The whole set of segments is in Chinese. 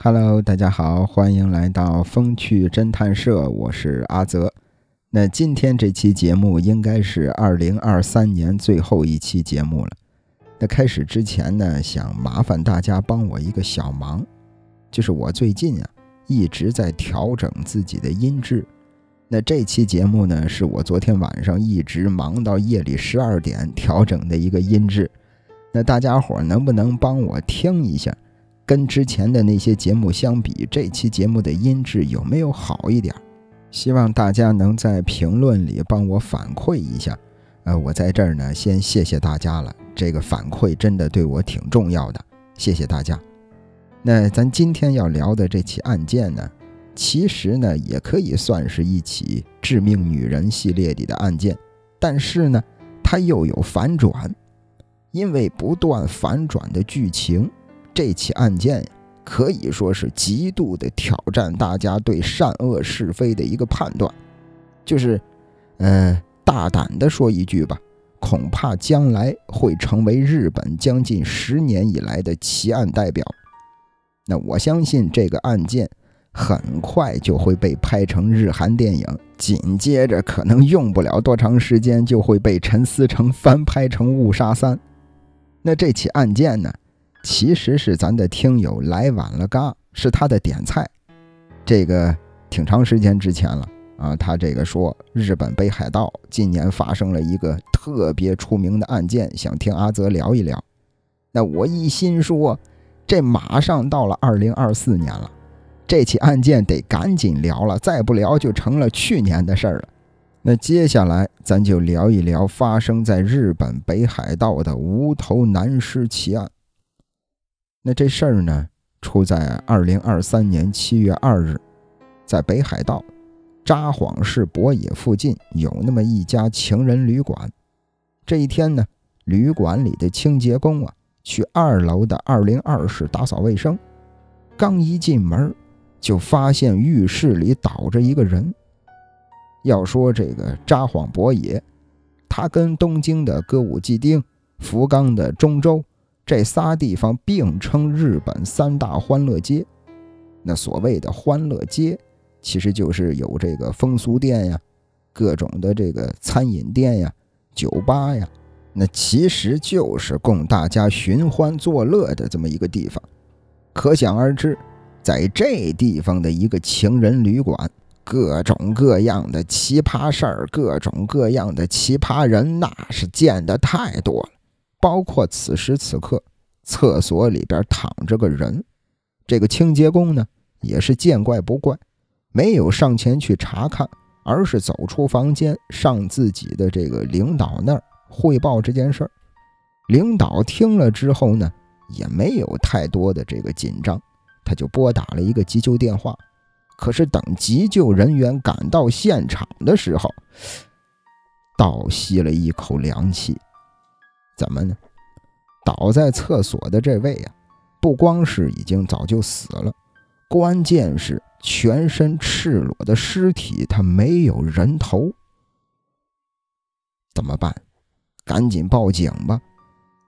Hello，大家好，欢迎来到风趣侦探社，我是阿泽。那今天这期节目应该是二零二三年最后一期节目了。那开始之前呢，想麻烦大家帮我一个小忙，就是我最近啊一直在调整自己的音质。那这期节目呢，是我昨天晚上一直忙到夜里十二点调整的一个音质。那大家伙能不能帮我听一下？跟之前的那些节目相比，这期节目的音质有没有好一点？希望大家能在评论里帮我反馈一下。呃，我在这儿呢，先谢谢大家了，这个反馈真的对我挺重要的，谢谢大家。那咱今天要聊的这起案件呢，其实呢也可以算是一起致命女人系列里的案件，但是呢，它又有反转，因为不断反转的剧情。这起案件可以说是极度的挑战大家对善恶是非的一个判断，就是，呃，大胆的说一句吧，恐怕将来会成为日本将近十年以来的奇案代表。那我相信这个案件很快就会被拍成日韩电影，紧接着可能用不了多长时间就会被陈思诚翻拍成《误杀三》。那这起案件呢？其实是咱的听友来晚了，嘎是他的点菜，这个挺长时间之前了啊。他这个说日本北海道今年发生了一个特别出名的案件，想听阿泽聊一聊。那我一心说，这马上到了二零二四年了，这起案件得赶紧聊了，再不聊就成了去年的事儿了。那接下来咱就聊一聊发生在日本北海道的无头男尸奇案。那这事儿呢，出在二零二三年七月二日，在北海道札幌市博野附近有那么一家情人旅馆。这一天呢，旅馆里的清洁工啊，去二楼的二零二室打扫卫生，刚一进门，就发现浴室里倒着一个人。要说这个札幌博野，他跟东京的歌舞伎町、福冈的中洲。这仨地方并称日本三大欢乐街。那所谓的欢乐街，其实就是有这个风俗店呀，各种的这个餐饮店呀、酒吧呀，那其实就是供大家寻欢作乐的这么一个地方。可想而知，在这地方的一个情人旅馆，各种各样的奇葩事儿，各种各样的奇葩人，那是见的太多了。包括此时此刻，厕所里边躺着个人，这个清洁工呢也是见怪不怪，没有上前去查看，而是走出房间，上自己的这个领导那儿汇报这件事儿。领导听了之后呢，也没有太多的这个紧张，他就拨打了一个急救电话。可是等急救人员赶到现场的时候，倒吸了一口凉气。怎么呢？倒在厕所的这位啊，不光是已经早就死了，关键是全身赤裸的尸体，他没有人头。怎么办？赶紧报警吧！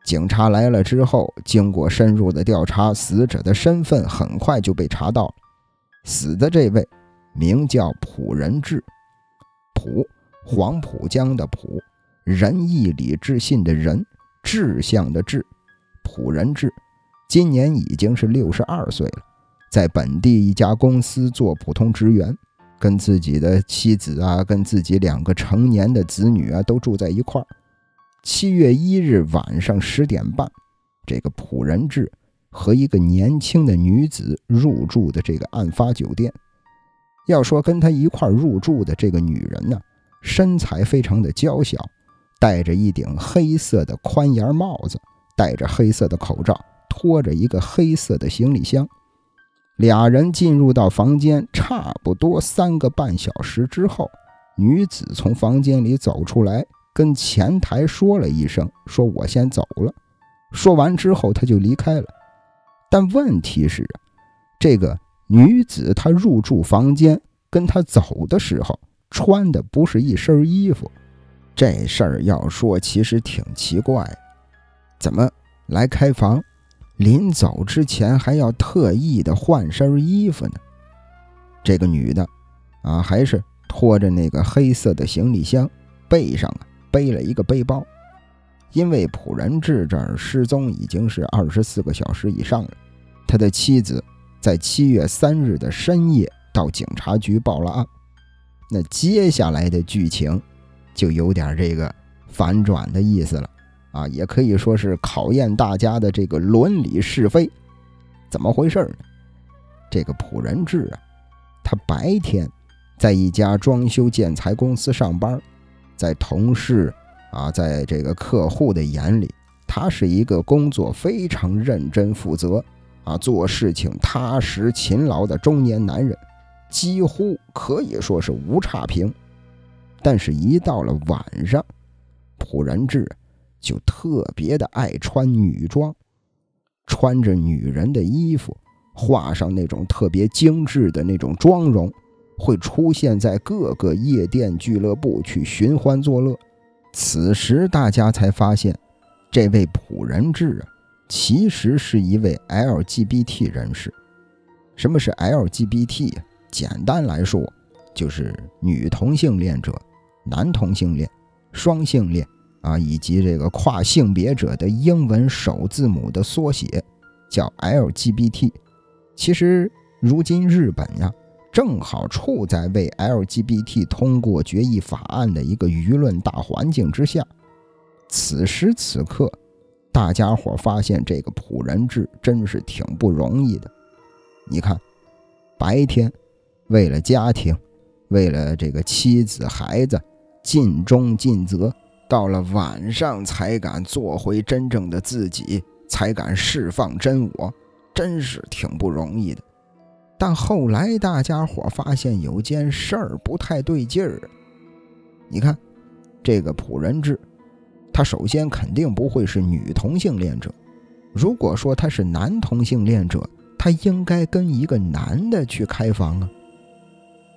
警察来了之后，经过深入的调查，死者的身份很快就被查到了。死的这位名叫朴仁志，朴黄浦江的朴，仁义礼智信的仁。志向的志，朴仁志，今年已经是六十二岁了，在本地一家公司做普通职员，跟自己的妻子啊，跟自己两个成年的子女啊，都住在一块儿。七月一日晚上十点半，这个朴仁志和一个年轻的女子入住的这个案发酒店。要说跟他一块儿入住的这个女人呢，身材非常的娇小。戴着一顶黑色的宽檐帽子，戴着黑色的口罩，拖着一个黑色的行李箱。俩人进入到房间，差不多三个半小时之后，女子从房间里走出来，跟前台说了一声：“说我先走了。”说完之后，她就离开了。但问题是，这个女子她入住房间，跟她走的时候穿的不是一身衣服。这事儿要说，其实挺奇怪，怎么来开房，临走之前还要特意的换身衣服呢。这个女的，啊，还是拖着那个黑色的行李箱，背上啊背了一个背包。因为朴仁志这儿失踪已经是二十四个小时以上了，他的妻子在七月三日的深夜到警察局报了案。那接下来的剧情就有点这个反转的意思了啊，也可以说是考验大家的这个伦理是非。怎么回事呢？这个朴仁志啊，他白天在一家装修建材公司上班，在同事。啊，在这个客户的眼里，他是一个工作非常认真负责，啊，做事情踏实勤劳的中年男人，几乎可以说是无差评。但是，一到了晚上，朴仁志就特别的爱穿女装，穿着女人的衣服，画上那种特别精致的那种妆容，会出现在各个夜店俱乐部去寻欢作乐。此时，大家才发现，这位朴仁志啊，其实是一位 LGBT 人士。什么是 LGBT？简单来说，就是女同性恋者、男同性恋、双性恋啊，以及这个跨性别者的英文首字母的缩写，叫 LGBT。其实，如今日本呀。正好处在为 LGBT 通过决议法案的一个舆论大环境之下，此时此刻，大家伙发现这个朴人志真是挺不容易的。你看，白天为了家庭，为了这个妻子孩子尽忠尽责，到了晚上才敢做回真正的自己，才敢释放真我，真是挺不容易的。但后来大家伙发现有件事儿不太对劲儿。你看，这个朴仁志，他首先肯定不会是女同性恋者。如果说他是男同性恋者，他应该跟一个男的去开房啊。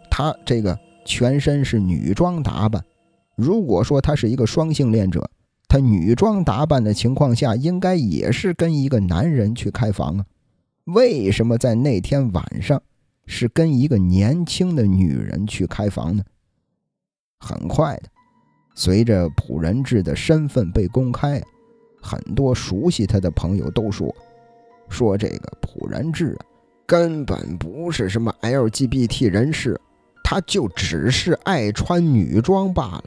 他这个全身是女装打扮，如果说他是一个双性恋者，他女装打扮的情况下，应该也是跟一个男人去开房啊。为什么在那天晚上是跟一个年轻的女人去开房呢？很快的，随着朴仁志的身份被公开，很多熟悉他的朋友都说：“说这个朴仁志啊，根本不是什么 LGBT 人士，他就只是爱穿女装罢了。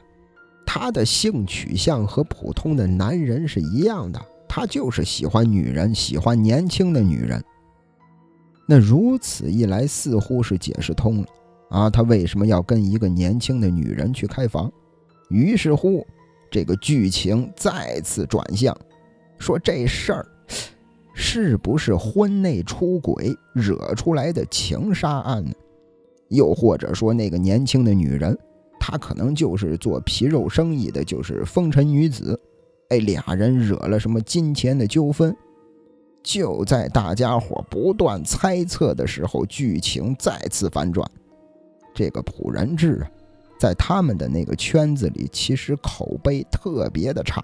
他的性取向和普通的男人是一样的，他就是喜欢女人，喜欢年轻的女人。”那如此一来，似乎是解释通了啊！他为什么要跟一个年轻的女人去开房？于是乎，这个剧情再次转向，说这事儿是不是婚内出轨惹出来的情杀案呢？又或者说，那个年轻的女人，她可能就是做皮肉生意的，就是风尘女子？哎，俩人惹了什么金钱的纠纷？就在大家伙不断猜测的时候，剧情再次反转。这个朴仁志啊，在他们的那个圈子里，其实口碑特别的差。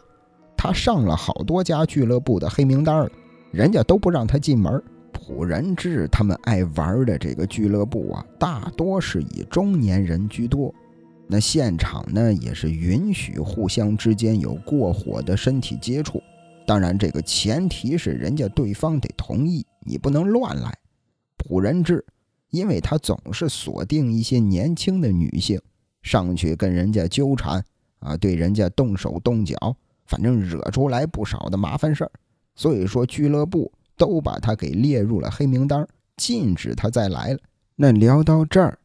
他上了好多家俱乐部的黑名单了，人家都不让他进门。朴仁志他们爱玩的这个俱乐部啊，大多是以中年人居多。那现场呢，也是允许互相之间有过火的身体接触。当然，这个前提是人家对方得同意，你不能乱来。朴仁志，因为他总是锁定一些年轻的女性上去跟人家纠缠啊，对人家动手动脚，反正惹出来不少的麻烦事儿。所以说，俱乐部都把他给列入了黑名单，禁止他再来了。那聊到这儿，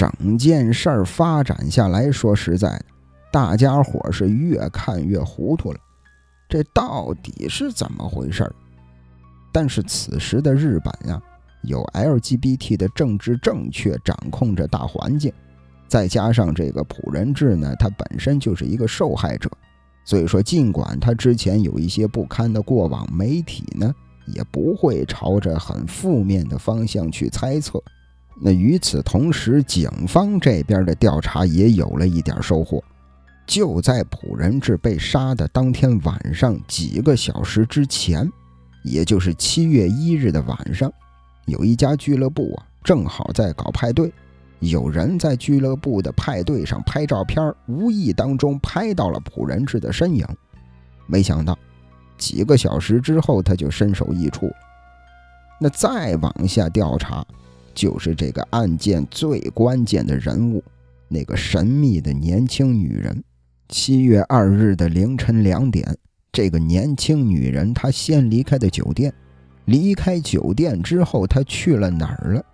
整件事儿发展下来说实在的，大家伙是越看越糊涂了。这到底是怎么回事儿？但是此时的日本呀，有 LGBT 的政治正确掌控着大环境，再加上这个朴仁志呢，他本身就是一个受害者，所以说尽管他之前有一些不堪的过往，媒体呢也不会朝着很负面的方向去猜测。那与此同时，警方这边的调查也有了一点收获。就在朴仁志被杀的当天晚上几个小时之前，也就是七月一日的晚上，有一家俱乐部啊，正好在搞派对。有人在俱乐部的派对上拍照片，无意当中拍到了朴仁志的身影。没想到，几个小时之后他就身首异处。那再往下调查，就是这个案件最关键的人物，那个神秘的年轻女人。七月二日的凌晨两点，这个年轻女人她先离开的酒店。离开酒店之后，她去了哪儿了？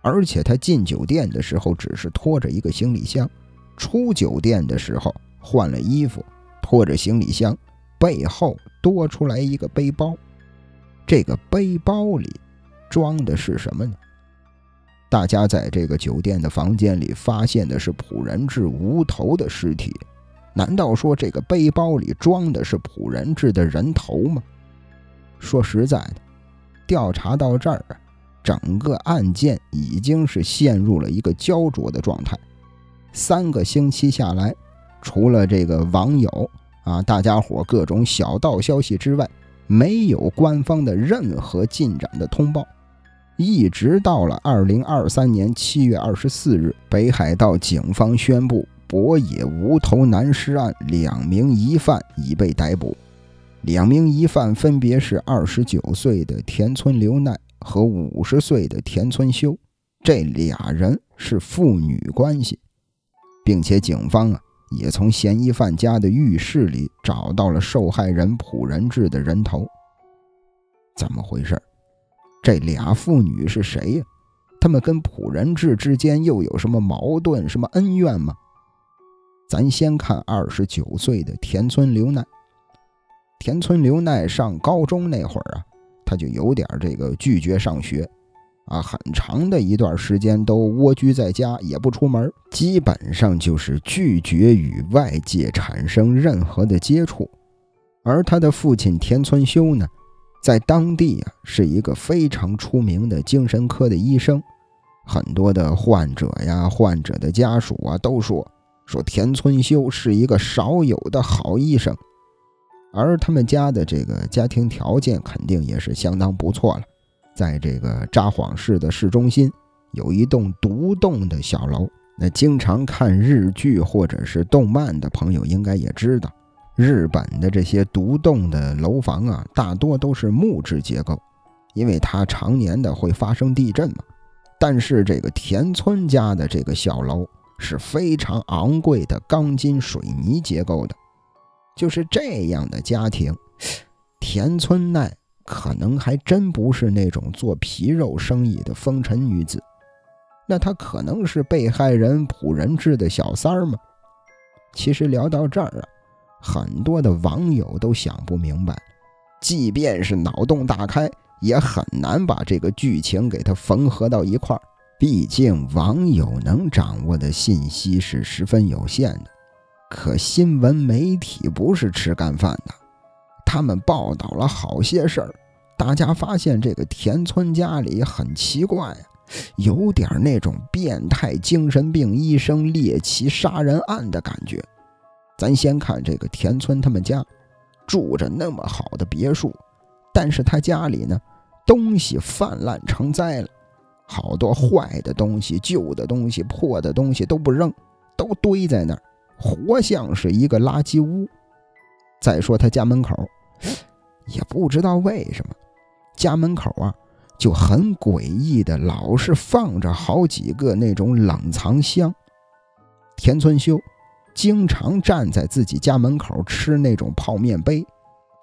而且她进酒店的时候只是拖着一个行李箱，出酒店的时候换了衣服，拖着行李箱，背后多出来一个背包。这个背包里装的是什么呢？大家在这个酒店的房间里发现的是朴仁志无头的尸体，难道说这个背包里装的是朴仁志的人头吗？说实在的，调查到这儿啊。整个案件已经是陷入了一个焦灼的状态。三个星期下来，除了这个网友啊，大家伙各种小道消息之外，没有官方的任何进展的通报。一直到了二零二三年七月二十四日，北海道警方宣布博野无头男尸案两名疑犯已被逮捕。两名疑犯分别是二十九岁的田村留奈。和五十岁的田村修，这俩人是父女关系，并且警方啊也从嫌疑犯家的浴室里找到了受害人朴仁志的人头。怎么回事？这俩妇女是谁呀？他们跟朴仁志之间又有什么矛盾、什么恩怨吗？咱先看二十九岁的田村留奈。田村留奈上高中那会儿啊。他就有点这个拒绝上学，啊，很长的一段时间都蜗居在家，也不出门，基本上就是拒绝与外界产生任何的接触。而他的父亲田村修呢，在当地啊是一个非常出名的精神科的医生，很多的患者呀、患者的家属啊都说，说田村修是一个少有的好医生。而他们家的这个家庭条件肯定也是相当不错了，在这个札幌市的市中心，有一栋独栋的小楼。那经常看日剧或者是动漫的朋友应该也知道，日本的这些独栋的楼房啊，大多都是木质结构，因为它常年的会发生地震嘛。但是这个田村家的这个小楼是非常昂贵的钢筋水泥结构的。就是这样的家庭，田村奈可能还真不是那种做皮肉生意的风尘女子，那她可能是被害人朴仁志的小三儿吗？其实聊到这儿啊，很多的网友都想不明白，即便是脑洞大开，也很难把这个剧情给它缝合到一块儿。毕竟网友能掌握的信息是十分有限的。可新闻媒体不是吃干饭的，他们报道了好些事儿，大家发现这个田村家里很奇怪，有点那种变态精神病医生猎奇杀人案的感觉。咱先看这个田村他们家，住着那么好的别墅，但是他家里呢，东西泛滥成灾了，好多坏的东西、旧的东西、破的东西都不扔，都堆在那儿。活像是一个垃圾屋。再说他家门口，也不知道为什么，家门口啊就很诡异的，老是放着好几个那种冷藏箱。田村修经常站在自己家门口吃那种泡面杯。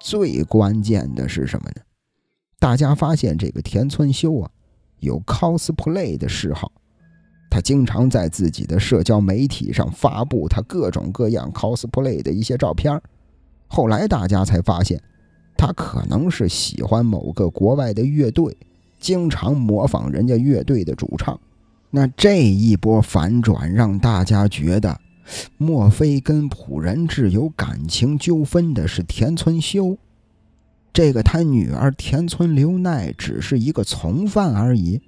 最关键的是什么呢？大家发现这个田村修啊有 cosplay 的嗜好。他经常在自己的社交媒体上发布他各种各样 cosplay 的一些照片后来大家才发现，他可能是喜欢某个国外的乐队，经常模仿人家乐队的主唱。那这一波反转让大家觉得，莫非跟朴仁志有感情纠纷的是田村修？这个他女儿田村留奈只是一个从犯而已？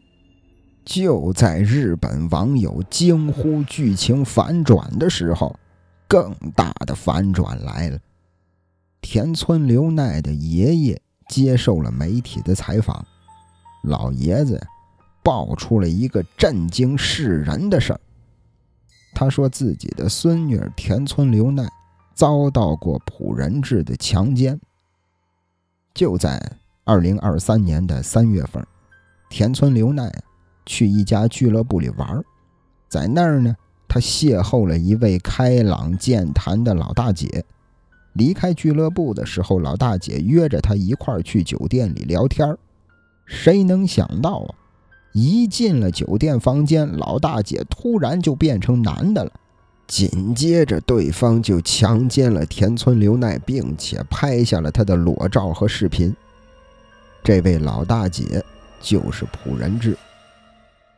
就在日本网友惊呼剧情反转的时候，更大的反转来了。田村留奈的爷爷接受了媒体的采访，老爷子爆出了一个震惊世人的事儿。他说自己的孙女田村刘奈遭到过朴仁志的强奸。就在二零二三年的三月份，田村刘奈去一家俱乐部里玩，在那儿呢，他邂逅了一位开朗健谈的老大姐。离开俱乐部的时候，老大姐约着他一块儿去酒店里聊天谁能想到啊，一进了酒店房间，老大姐突然就变成男的了。紧接着，对方就强奸了田村刘奈，并且拍下了他的裸照和视频。这位老大姐就是朴仁志。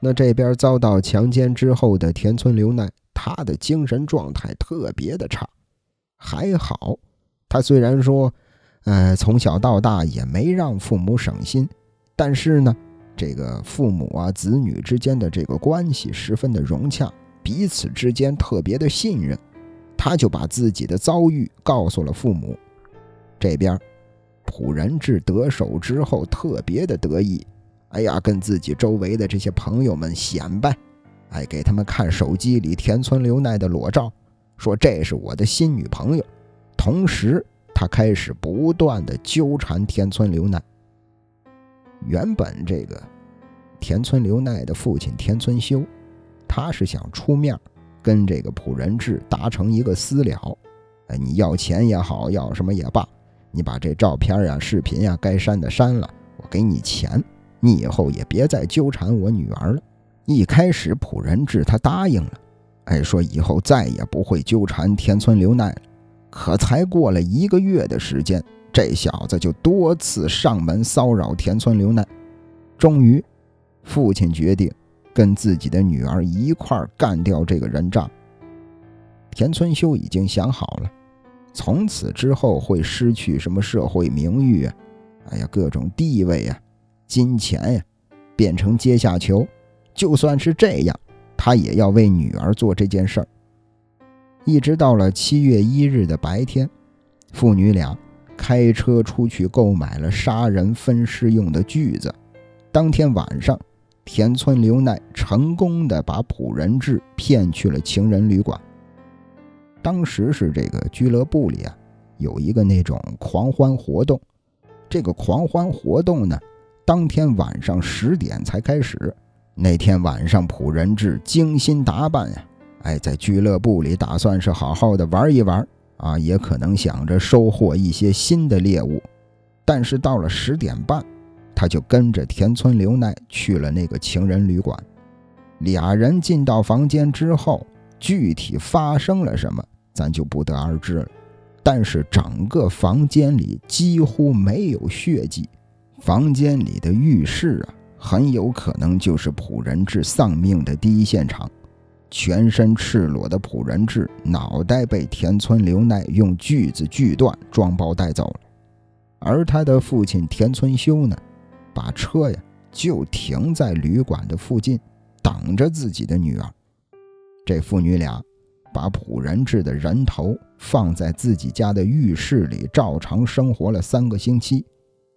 那这边遭到强奸之后的田村刘奈，她的精神状态特别的差，还好。她虽然说，呃，从小到大也没让父母省心，但是呢，这个父母啊子女之间的这个关系十分的融洽，彼此之间特别的信任，他就把自己的遭遇告诉了父母。这边，朴仁志得手之后特别的得意，哎呀，跟自己周围的这些朋友们显摆，哎，给他们看手机里田村刘奈的裸照，说这是我的新女朋友。同时，他开始不断的纠缠田村刘奈。原本这个田村刘奈的父亲田村修，他是想出面跟这个朴仁志达成一个私了，哎，你要钱也好，要什么也罢，你把这照片呀、视频呀该删的删了，我给你钱，你以后也别再纠缠我女儿了。一开始朴仁志他答应了，哎，说以后再也不会纠缠田村刘奈了。可才过了一个月的时间，这小子就多次上门骚扰田村刘奈。终于，父亲决定跟自己的女儿一块干掉这个人渣。田村修已经想好了，从此之后会失去什么社会名誉啊，哎呀，各种地位呀、金钱呀，变成阶下囚。就算是这样，他也要为女儿做这件事儿。一直到了七月一日的白天，父女俩开车出去购买了杀人分尸用的锯子。当天晚上，田村刘奈成功的把朴仁志骗去了情人旅馆。当时是这个俱乐部里啊，有一个那种狂欢活动。这个狂欢活动呢，当天晚上十点才开始。那天晚上，朴仁志精心打扮呀。哎，在俱乐部里打算是好好的玩一玩啊，也可能想着收获一些新的猎物。但是到了十点半，他就跟着田村刘奈去了那个情人旅馆。俩人进到房间之后，具体发生了什么，咱就不得而知了。但是整个房间里几乎没有血迹，房间里的浴室啊，很有可能就是朴仁志丧命的第一现场。全身赤裸的朴仁志，脑袋被田村刘奈用锯子锯断，装包带走了。而他的父亲田村修呢，把车呀就停在旅馆的附近，等着自己的女儿。这父女俩把朴仁志的人头放在自己家的浴室里，照常生活了三个星期，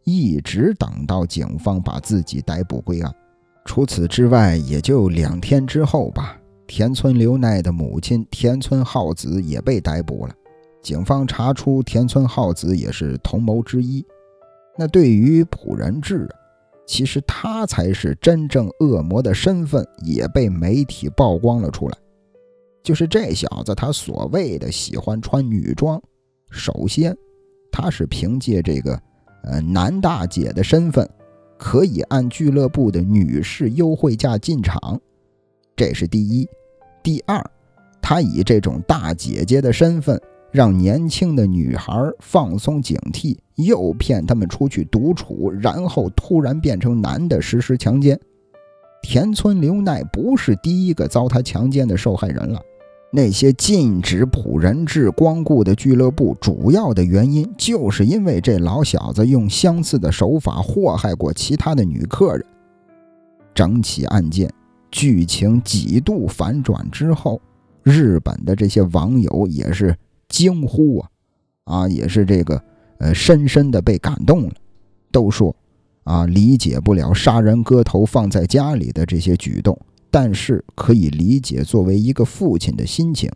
一直等到警方把自己逮捕归案。除此之外，也就两天之后吧。田村刘奈的母亲田村浩子也被逮捕了，警方查出田村浩子也是同谋之一。那对于朴仁志，其实他才是真正恶魔的身份也被媒体曝光了出来。就是这小子，他所谓的喜欢穿女装，首先他是凭借这个呃男大姐的身份，可以按俱乐部的女士优惠价进场，这是第一。第二，他以这种大姐姐的身份，让年轻的女孩放松警惕，诱骗他们出去独处，然后突然变成男的实施强奸。田村刘奈不是第一个遭他强奸的受害人了。那些禁止朴仁志光顾的俱乐部，主要的原因就是因为这老小子用相似的手法祸害过其他的女客人。整起案件。剧情几度反转之后，日本的这些网友也是惊呼啊，啊，也是这个呃深深的被感动了。都说啊理解不了杀人割头放在家里的这些举动，但是可以理解作为一个父亲的心情。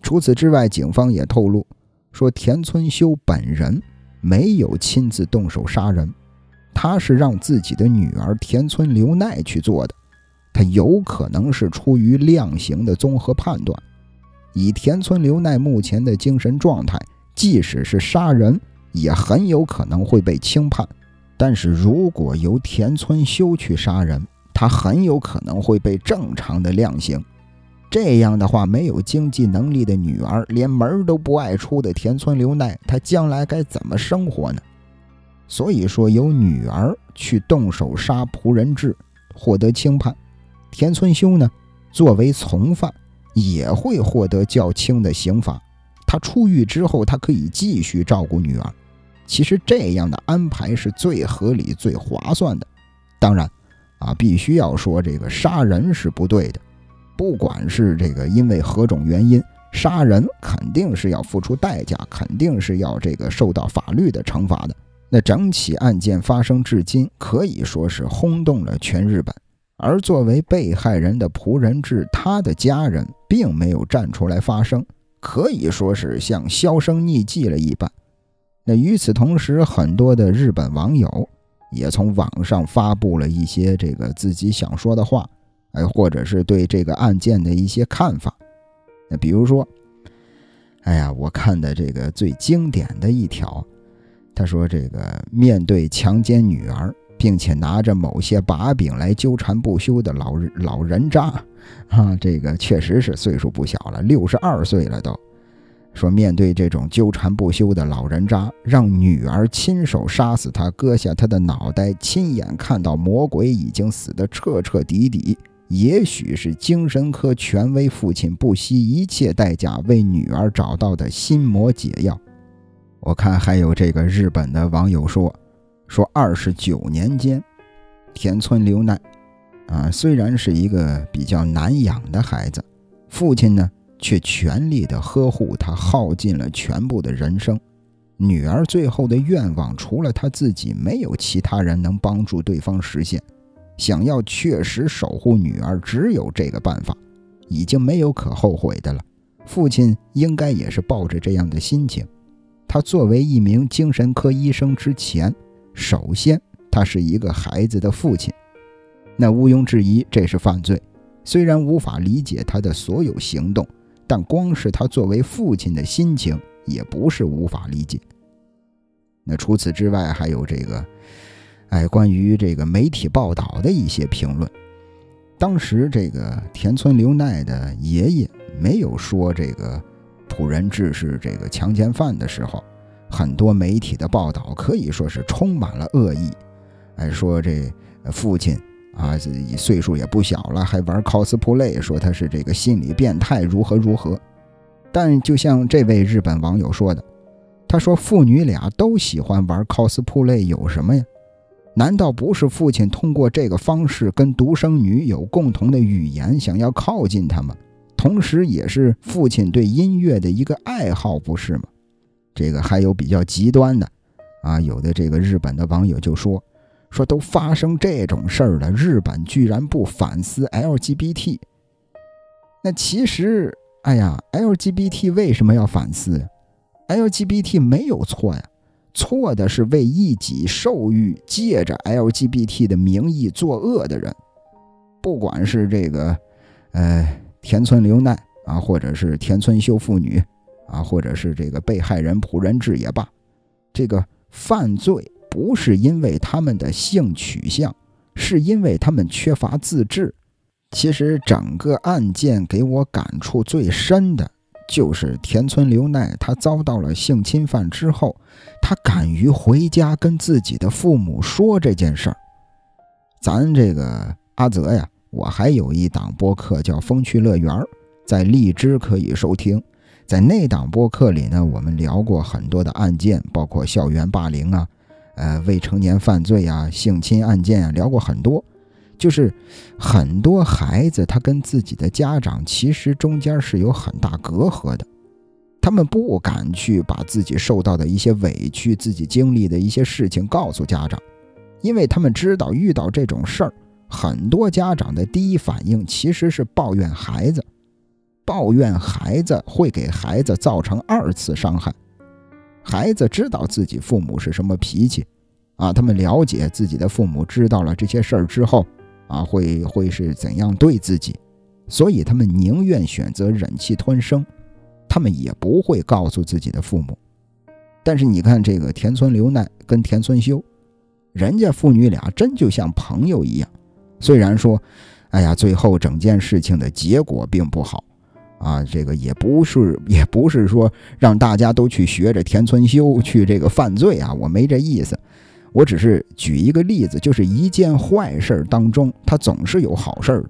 除此之外，警方也透露说，田村修本人没有亲自动手杀人，他是让自己的女儿田村留奈去做的。他有可能是出于量刑的综合判断，以田村留奈目前的精神状态，即使是杀人，也很有可能会被轻判。但是如果由田村修去杀人，他很有可能会被正常的量刑。这样的话，没有经济能力的女儿，连门都不爱出的田村留奈，她将来该怎么生活呢？所以说，由女儿去动手杀仆人质，获得轻判；田村修呢，作为从犯，也会获得较轻的刑罚。他出狱之后，他可以继续照顾女儿。其实这样的安排是最合理、最划算的。当然，啊，必须要说这个杀人是不对的。不管是这个因为何种原因杀人，肯定是要付出代价，肯定是要这个受到法律的惩罚的。那整起案件发生至今，可以说是轰动了全日本。而作为被害人的仆人志，他的家人并没有站出来发声，可以说是像销声匿迹了一般。那与此同时，很多的日本网友也从网上发布了一些这个自己想说的话。哎，或者是对这个案件的一些看法，那比如说，哎呀，我看的这个最经典的一条，他说这个面对强奸女儿，并且拿着某些把柄来纠缠不休的老老人渣，啊，这个确实是岁数不小了，六十二岁了都。说面对这种纠缠不休的老人渣，让女儿亲手杀死他，割下他的脑袋，亲眼看到魔鬼已经死得彻彻底底。也许是精神科权威父亲不惜一切代价为女儿找到的心魔解药。我看还有这个日本的网友说，说二十九年间，田村留奈，啊，虽然是一个比较难养的孩子，父亲呢却全力的呵护他，耗尽了全部的人生。女儿最后的愿望，除了他自己，没有其他人能帮助对方实现。想要确实守护女儿，只有这个办法，已经没有可后悔的了。父亲应该也是抱着这样的心情。他作为一名精神科医生之前，首先他是一个孩子的父亲，那毋庸置疑这是犯罪。虽然无法理解他的所有行动，但光是他作为父亲的心情也不是无法理解。那除此之外，还有这个。哎，关于这个媒体报道的一些评论，当时这个田村留奈的爷爷没有说这个朴人质是这个强奸犯的时候，很多媒体的报道可以说是充满了恶意。哎，说这父亲啊，岁数也不小了，还玩 cosplay，说他是这个心理变态，如何如何。但就像这位日本网友说的，他说父女俩都喜欢玩 cosplay，有什么呀？难道不是父亲通过这个方式跟独生女有共同的语言，想要靠近她吗？同时，也是父亲对音乐的一个爱好，不是吗？这个还有比较极端的，啊，有的这个日本的网友就说，说都发生这种事儿了，日本居然不反思 LGBT。那其实，哎呀，LGBT 为什么要反思？LGBT 没有错呀。错的是为一己受欲，借着 LGBT 的名义作恶的人，不管是这个，呃，田村留奈啊，或者是田村修妇女啊，或者是这个被害人仆人质也罢，这个犯罪不是因为他们的性取向，是因为他们缺乏自制。其实整个案件给我感触最深的。就是田村留奈，他遭到了性侵犯之后，他敢于回家跟自己的父母说这件事儿。咱这个阿泽呀，我还有一档播客叫《风趣乐园》，在荔枝可以收听。在那档播客里呢，我们聊过很多的案件，包括校园霸凌啊，呃，未成年犯罪啊，性侵案件啊，聊过很多。就是很多孩子，他跟自己的家长其实中间是有很大隔阂的。他们不敢去把自己受到的一些委屈、自己经历的一些事情告诉家长，因为他们知道遇到这种事儿，很多家长的第一反应其实是抱怨孩子，抱怨孩子会给孩子造成二次伤害。孩子知道自己父母是什么脾气，啊，他们了解自己的父母知道了这些事儿之后，啊，会会是怎样对自己，所以他们宁愿选择忍气吞声。他们也不会告诉自己的父母，但是你看这个田村留奈跟田村修，人家父女俩真就像朋友一样。虽然说，哎呀，最后整件事情的结果并不好，啊，这个也不是也不是说让大家都去学着田村修去这个犯罪啊，我没这意思，我只是举一个例子，就是一件坏事当中，它总是有好事的。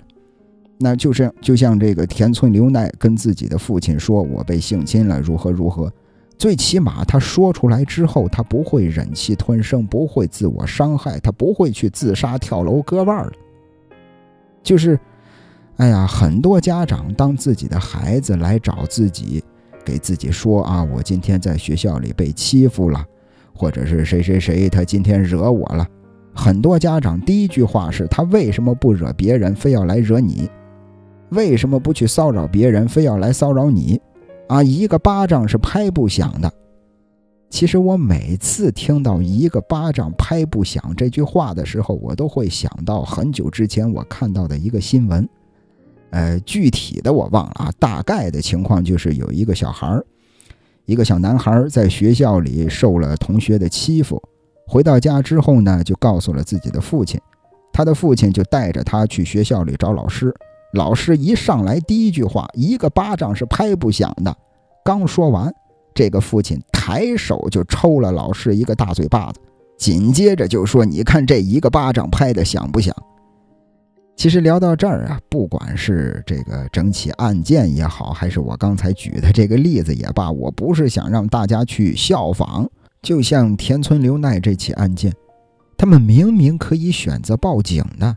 那就是就像这个田村留奈跟自己的父亲说：“我被性侵了，如何如何。”最起码他说出来之后，他不会忍气吞声，不会自我伤害，他不会去自杀、跳楼、割腕了。就是，哎呀，很多家长当自己的孩子来找自己，给自己说啊：“我今天在学校里被欺负了，或者是谁谁谁他今天惹我了。”很多家长第一句话是他为什么不惹别人，非要来惹你？为什么不去骚扰别人，非要来骚扰你？啊，一个巴掌是拍不响的。其实我每次听到“一个巴掌拍不响”这句话的时候，我都会想到很久之前我看到的一个新闻。呃，具体的我忘了啊，大概的情况就是有一个小孩儿，一个小男孩在学校里受了同学的欺负，回到家之后呢，就告诉了自己的父亲，他的父亲就带着他去学校里找老师。老师一上来第一句话，一个巴掌是拍不响的。刚说完，这个父亲抬手就抽了老师一个大嘴巴子，紧接着就说：“你看这一个巴掌拍的响不响？”其实聊到这儿啊，不管是这个整起案件也好，还是我刚才举的这个例子也罢，我不是想让大家去效仿。就像田村留奈这起案件，他们明明可以选择报警的。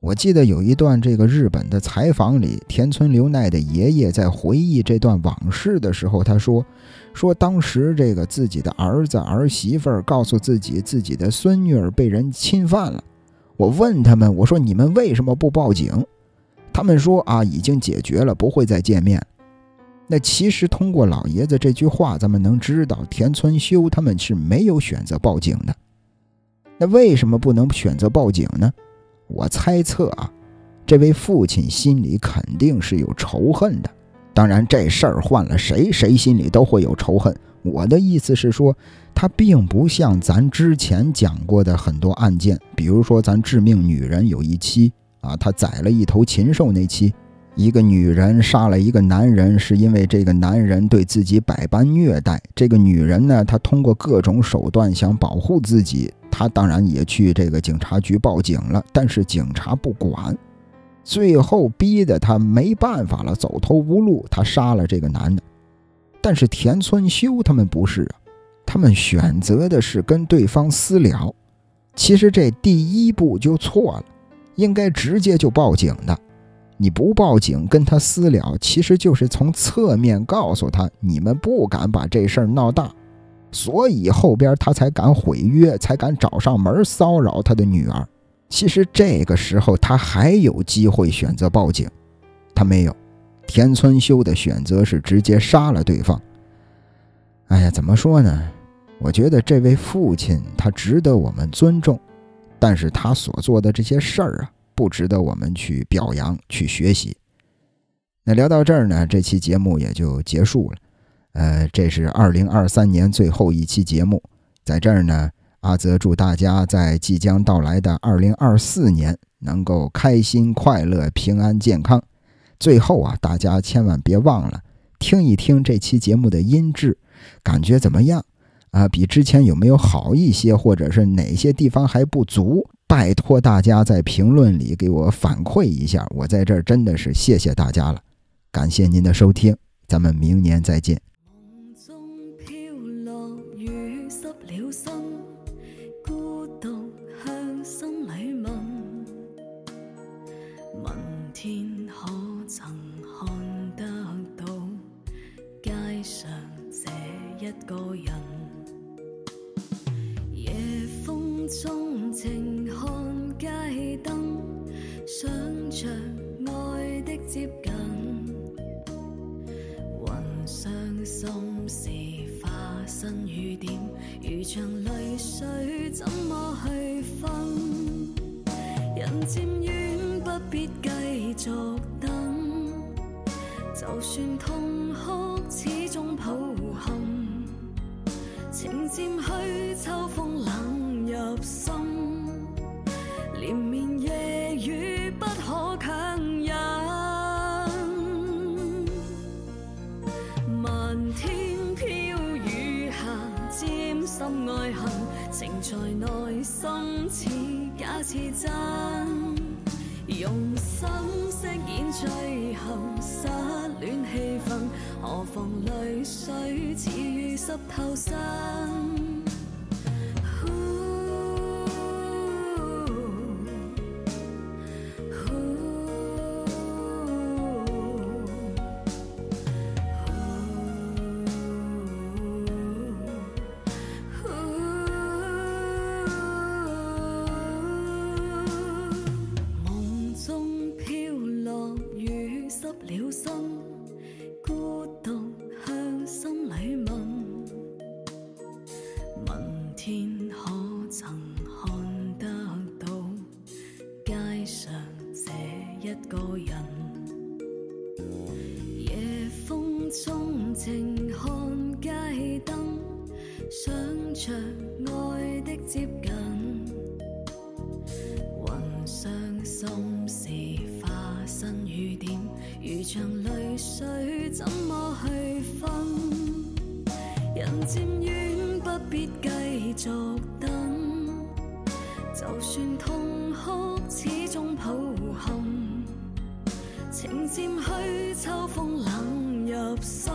我记得有一段这个日本的采访里，田村留奈的爷爷在回忆这段往事的时候，他说：“说当时这个自己的儿子儿媳妇儿告诉自己，自己的孙女儿被人侵犯了。我问他们，我说你们为什么不报警？他们说啊，已经解决了，不会再见面。那其实通过老爷子这句话，咱们能知道田村修他们是没有选择报警的。那为什么不能选择报警呢？”我猜测啊，这位父亲心里肯定是有仇恨的。当然，这事儿换了谁，谁心里都会有仇恨。我的意思是说，他并不像咱之前讲过的很多案件，比如说咱致命女人有一期啊，他宰了一头禽兽那期，一个女人杀了一个男人，是因为这个男人对自己百般虐待。这个女人呢，她通过各种手段想保护自己。她当然也去这个警察局报警了，但是警察不管，最后逼得他没办法了，走投无路，他杀了这个男的。但是田村修他们不是啊，他们选择的是跟对方私了。其实这第一步就错了，应该直接就报警的。你不报警跟他私了，其实就是从侧面告诉他，你们不敢把这事儿闹大。所以后边他才敢毁约，才敢找上门骚扰他的女儿。其实这个时候他还有机会选择报警，他没有。田村修的选择是直接杀了对方。哎呀，怎么说呢？我觉得这位父亲他值得我们尊重，但是他所做的这些事儿啊，不值得我们去表扬、去学习。那聊到这儿呢，这期节目也就结束了。呃，这是二零二三年最后一期节目，在这儿呢，阿泽祝大家在即将到来的二零二四年能够开心、快乐、平安、健康。最后啊，大家千万别忘了听一听这期节目的音质，感觉怎么样？啊，比之前有没有好一些，或者是哪些地方还不足？拜托大家在评论里给我反馈一下，我在这儿真的是谢谢大家了，感谢您的收听，咱们明年再见。个人。夜风中静看街灯，想着爱的接近。云上心事化身雨点，如像泪水，怎么去分？人渐远，不必继续等。就算痛就算痛哭，始终抱憾。情渐去，秋风冷入心，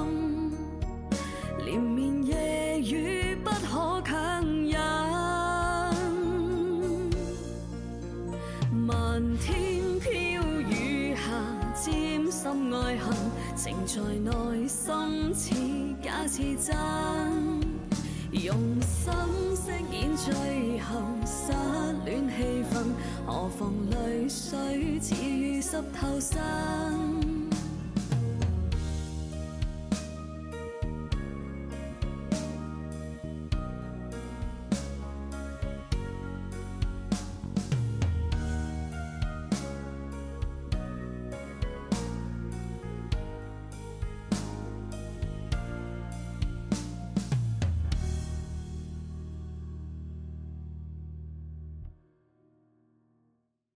连绵夜雨不可强忍。漫天飘雨下，沾心爱恨，情在内心似假似真。心饰演最后失恋气氛，何妨泪水似雨湿透身。